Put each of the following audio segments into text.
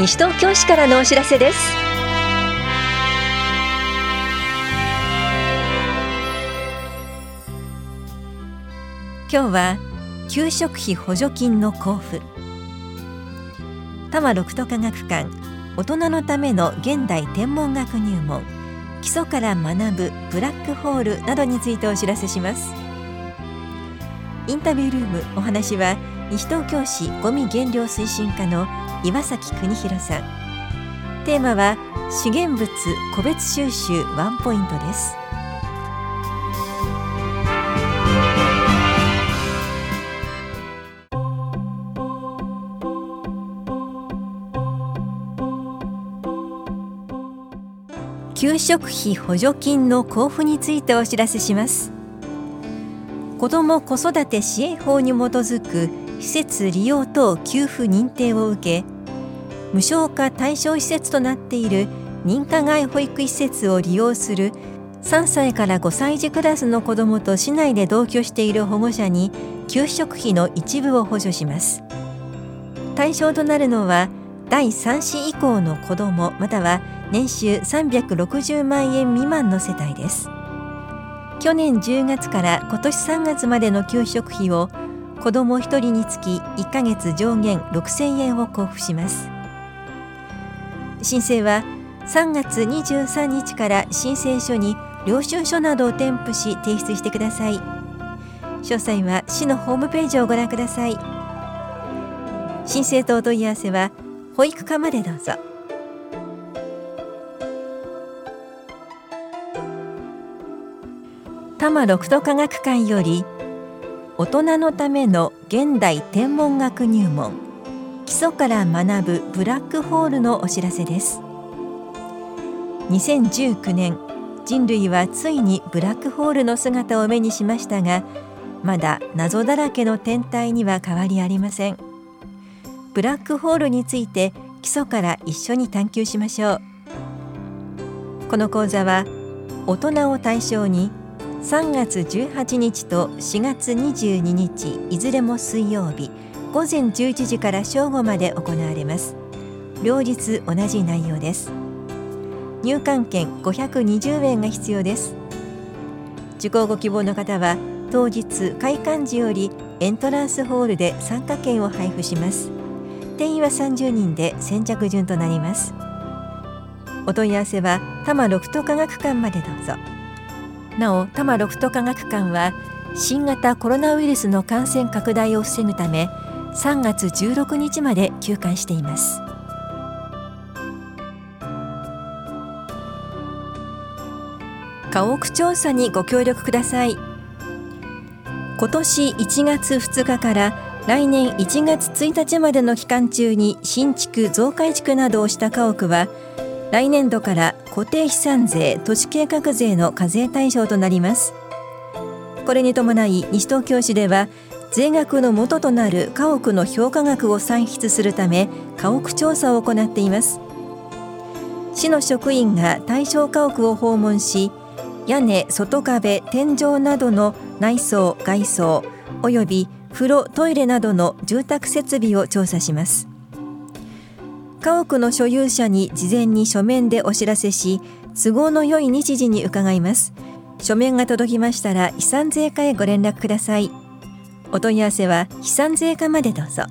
西東京市からのお知らせです。今日は給食費補助金の交付。多摩六都科学館大人のための現代天文学入門基礎から学ぶブラックホールなどについてお知らせします。インタビュールームお話は西東京市ごみ減量推進課の岩崎邦弘さん。テーマは資源物個別収集ワンポイントです。給食費補助金の交付についてお知らせします。子ども子育て支援法に基づく施設利用等給付認定を受け無償化対象施設となっている認可外保育施設を利用する3歳から5歳児クラスの子どもと市内で同居している保護者に給食費の一部を補助します。対象となるのは第3子以降の子どもまたは年収360万円未満の世帯です。去年10月から今年3月までの給食費を子ども1人につき1ヶ月上限6000円を交付します。申請は3月23日から申請書に領収書などを添付し提出してください。詳細は市のホームページをご覧ください。申請とお問い合わせは保育課までどうぞ。多摩六都科学館より大人のための現代天文学入門。基礎から学ぶブラックホールのお知らせです。2019年人類はついにブラックホールの姿を目にしましたがまだ謎だらけの天体には変わりありません。ブラックホールについて基礎から一緒に探求しましょう。この講座は大人を対象に3月18日と4月22日いずれも水曜日午前11時から正午まで行われます。両日同じ内容です。入館券520円が必要です。受講ご希望の方は当日開館時よりエントランスホールで参加券を配布します。定員は30人で先着順となります。お問い合わせは多摩六都科学館までどうぞ。なお多摩六都科学館は新型コロナウイルスの感染拡大を防ぐため3月16日まで休館しています。家屋調査にご協力ください。今年1月2日から来年1月1日までの期間中に新築増改築などをした家屋は来年度から固定資産税都市計画税の課税対象となります。これに伴い西東京市では税額の元となる家屋の評価額を算出するため家屋調査を行っています。市の職員が対象家屋を訪問し屋根、外壁、天井などの内装、外装および風呂、トイレなどの住宅設備を調査します。家屋の所有者に事前に書面でお知らせし都合の良い日時に伺います。書面が届きましたら遺産税課へご連絡ください。お問い合わせは悲産税課までどうぞ。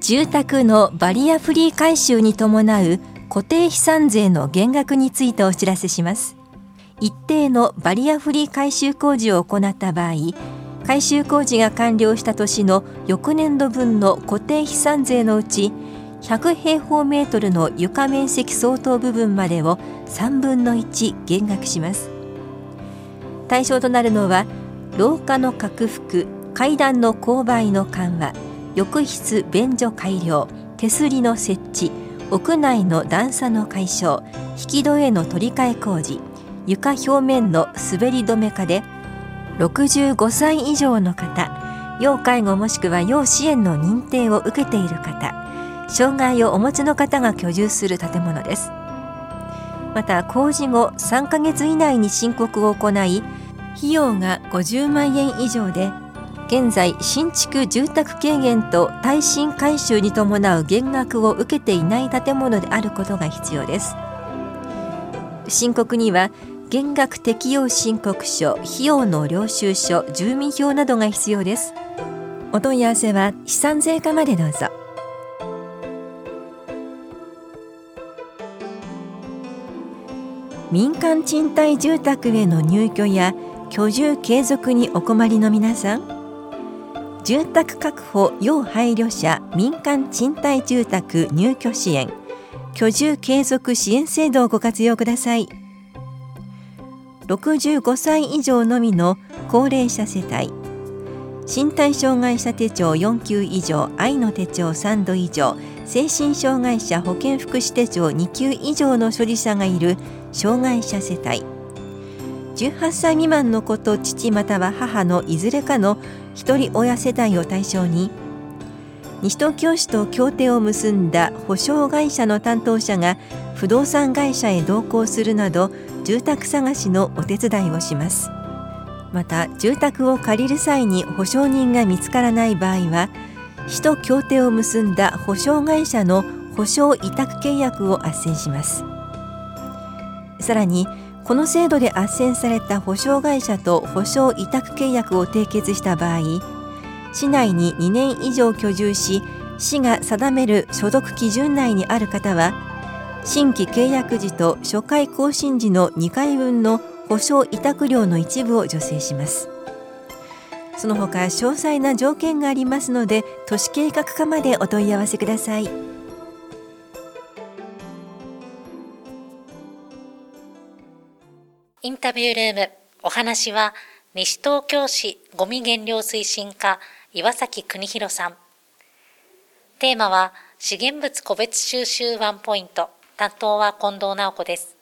住宅のバリアフリー改修に伴う固定資産税の減額についてお知らせします。一定のバリアフリー改修工事を行った場合改修工事が完了した年の翌年度分の固定資産税のうち100平方メートルの床面積相当部分までを3分の1減額します。対象となるのは廊下の拡幅階段の勾配の緩和浴室便所改良手すりの設置屋内の段差の解消引き戸への取り替え工事床表面の滑り止め化で65歳以上の方要介護もしくは要支援の認定を受けている方障害をお持ちの方が居住する建物です。また工事後3ヶ月以内に申告を行い費用が50万円以上で現在新築住宅軽減と耐震改修に伴う減額を受けていない建物であることが必要です。申告には減額適用申告書費用の領収書住民票などが必要です。お問い合わせは資産税課までどうぞ。民間賃貸住宅への入居や居住継続にお困りの皆さん住宅確保要配慮者民間賃貸住宅入居支援居住継続支援制度をご活用ください。65歳以上のみの高齢者世帯。身体障害者手帳4級以上愛の手帳3度以上精神障害者保健福祉手帳2級以上の所持者がいる障害者世帯。18歳未満の子と父または母のいずれかの一人親世帯を対象に西東京市と協定を結んだ保証会社の担当者が不動産会社へ同行するなど住宅探しのお手伝いをします。また住宅を借りる際に保証人が見つからない場合は市と協定を結んだ保証会社の保証委託契約を斡旋します。さらにこの制度で斡旋された保証会社と保証委託契約を締結した場合市内に2年以上居住し市が定める所得基準内にある方は新規契約時と初回更新時の2回分の保証委託料の一部を助成します。その他詳細な条件がありますので都市計画課までお問い合わせください。インタビュールームお話は西東京市ごみ減量推進課岩崎邦弘さん。テーマは資源物個別収集ワンポイント。担当は近藤直子です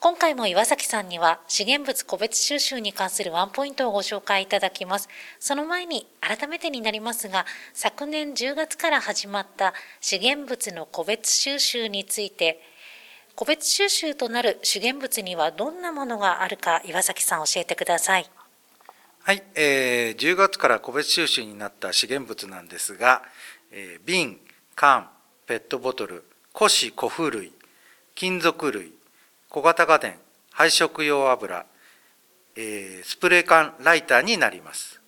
今回も岩崎さんには資源物個別収集に関するワンポイントをご紹介いただきます。その前に改めてになりますが、昨年10月から始まった資源物の個別収集について、個別収集となる資源物にはどんなものがあるか岩崎さん教えてください。はい、えー、10月から個別収集になった資源物なんですが、えー、瓶、缶、ペットボトル、古紙古風類、金属類、小型家電、配色用油、えー、スプレー缶、ライターになります。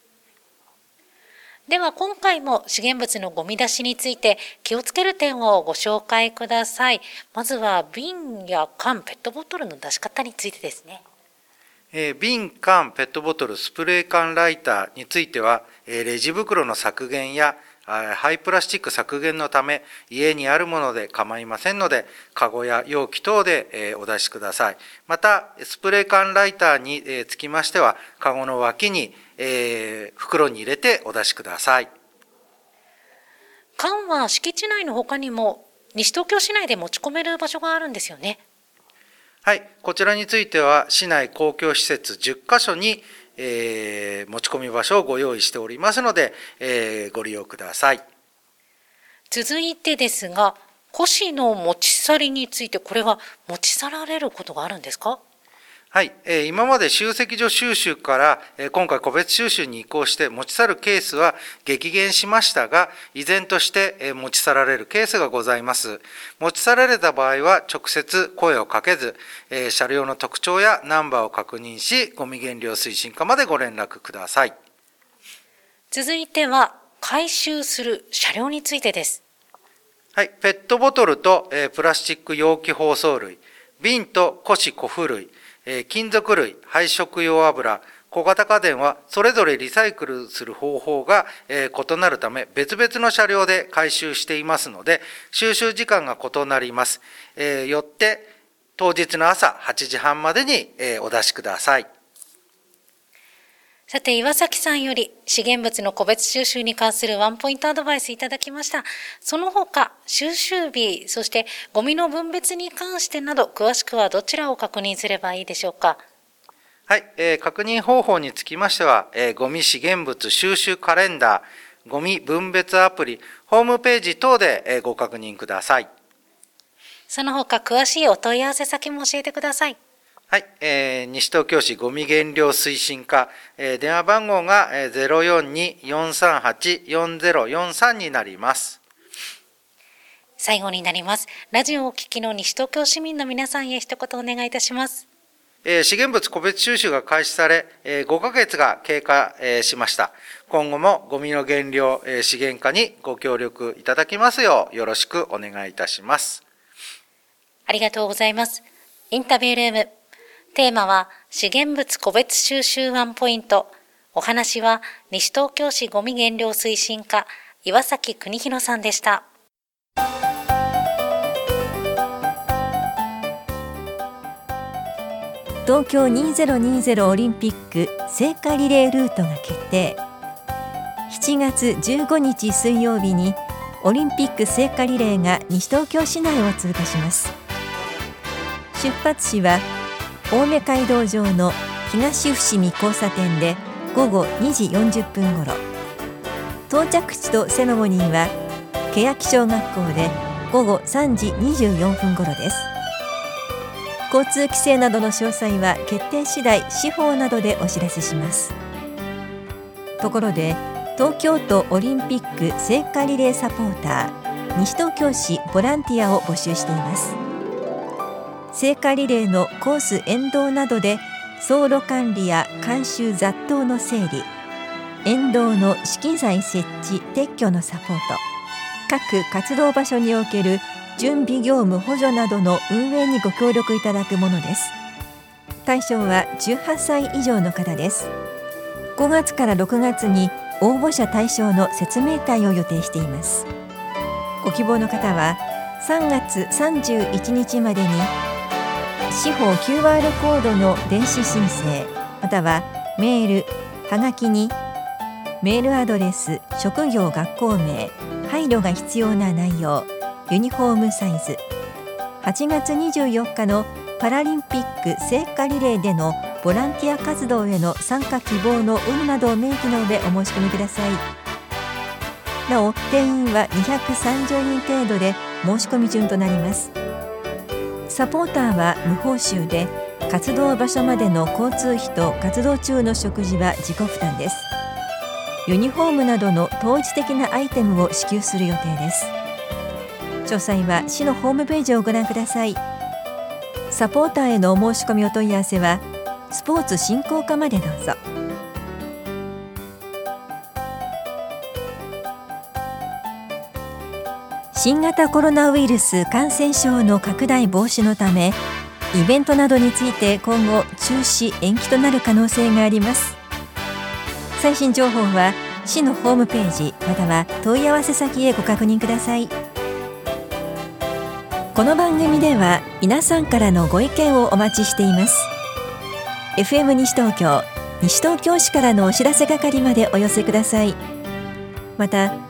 では今回も資源物のゴミ出しについて気をつける点をご紹介ください。まずは瓶や缶、ペットボトルの出し方についてですね。えー、瓶、缶、ペットボトル、スプレー缶ライターについては、えー、レジ袋の削減や廃プラスチック削減のため家にあるもので構いませんのでカゴや容器等でお出しください。またスプレー缶ライターにつきましてはカゴの脇に袋に入れてお出しください。缶は敷地内の他にも西東京市内で持ち込める場所があるんですよね。はい、こちらについては市内公共施設10カ所にえー、持ち込み場所をご用意しておりますので、えー、ご利用ください。続いてですが、古紙の持ち去りについて、これは持ち去られることがあるんですか？はい、え今まで集積所収集から、え今回個別収集に移行して持ち去るケースは激減しましたが、依然として、え持ち去られるケースがございます。持ち去られた場合は直接声をかけず、え車両の特徴やナンバーを確認し、ゴミ減量推進課までご連絡ください。続いては、回収する車両についてです。はい、ペットボトルと、えプラスチック容器包装類、瓶と古紙古風類、金属類、配色用油、小型家電はそれぞれリサイクルする方法が異なるため別々の車両で回収していますので収集時間が異なります。よって当日の朝8時半までにお出しください。さて、岩崎さんより資源物の個別収集に関するワンポイントアドバイスいただきました。その他、収集日、そしてゴミの分別に関してなど、詳しくはどちらを確認すればいいでしょうか？はい、えー、確認方法につきましては、えー、ゴミ資源物収集カレンダー、ゴミ分別アプリ、ホームページ等で、えー、ご確認ください。その他、詳しいお問い合わせ先も教えてください。はい、えー、西東京市ごみ減量推進課、えー、電話番号が、えー、042-438-4043になります。最後になります。ラジオをお聞きの西東京市民の皆さんへ一言お願いいたします。えー、資源物個別収集が開始され、えー、5ヶ月が経過、えー、しました。今後もゴミの減量、えー、資源化にご協力いただきますようよろしくお願いいたします。ありがとうございます。インタビュールーム。テーマは資源物個別収集ワンポイント。お話は西東京市ごみ減量推進課岩崎邦弘さんでした。東京2020オリンピック聖火リレールートが決定7月15日水曜日にオリンピック聖火リレーが西東京市内を通過します出発地は青梅街道上の東伏見交差点で午後2時40分ごろ到着地とセレモニーは欅小学校で午後3時24分ごろです。交通規制などの詳細は決定次第司法などでお知らせします。ところで東京都オリンピック聖火リレーサポーター西東京市ボランティアを募集しています。聖火リレーのコース沿道などで走路管理や監修雑踏の整理沿道の資金材設置撤去のサポート。各活動場所における準備業務補助などの運営にご協力いただくものです。対象は18歳以上の方です。5月から6月に応募者対象の説明会を予定しています。ご希望の方は3月31日までに司法 QR コードの電子申請またはメールはがきにメールアドレス職業学校名配慮が必要な内容ユニフォームサイズ8月24日のパラリンピック聖火リレーでのボランティア活動への参加希望の有無などを明記の上お申し込みください。なお定員は230人程度で申し込み順となります。サポーターは無報酬で活動場所までの交通費と活動中の食事は自己負担です。ユニフォームなどの統一的なアイテムを支給する予定です。詳細は市のホームページをご覧ください。サポーターへのお申し込みお問い合わせはスポーツ振興課までどうぞ。新型コロナウイルス感染症の拡大防止のためイベントなどについて今後中止延期となる可能性があります。最新情報は市のホームページまたは問い合わせ先へご確認ください。この番組では皆さんからのご意見をお待ちしています。FM 西東京西東京市からのお知らせ係までお寄せください。また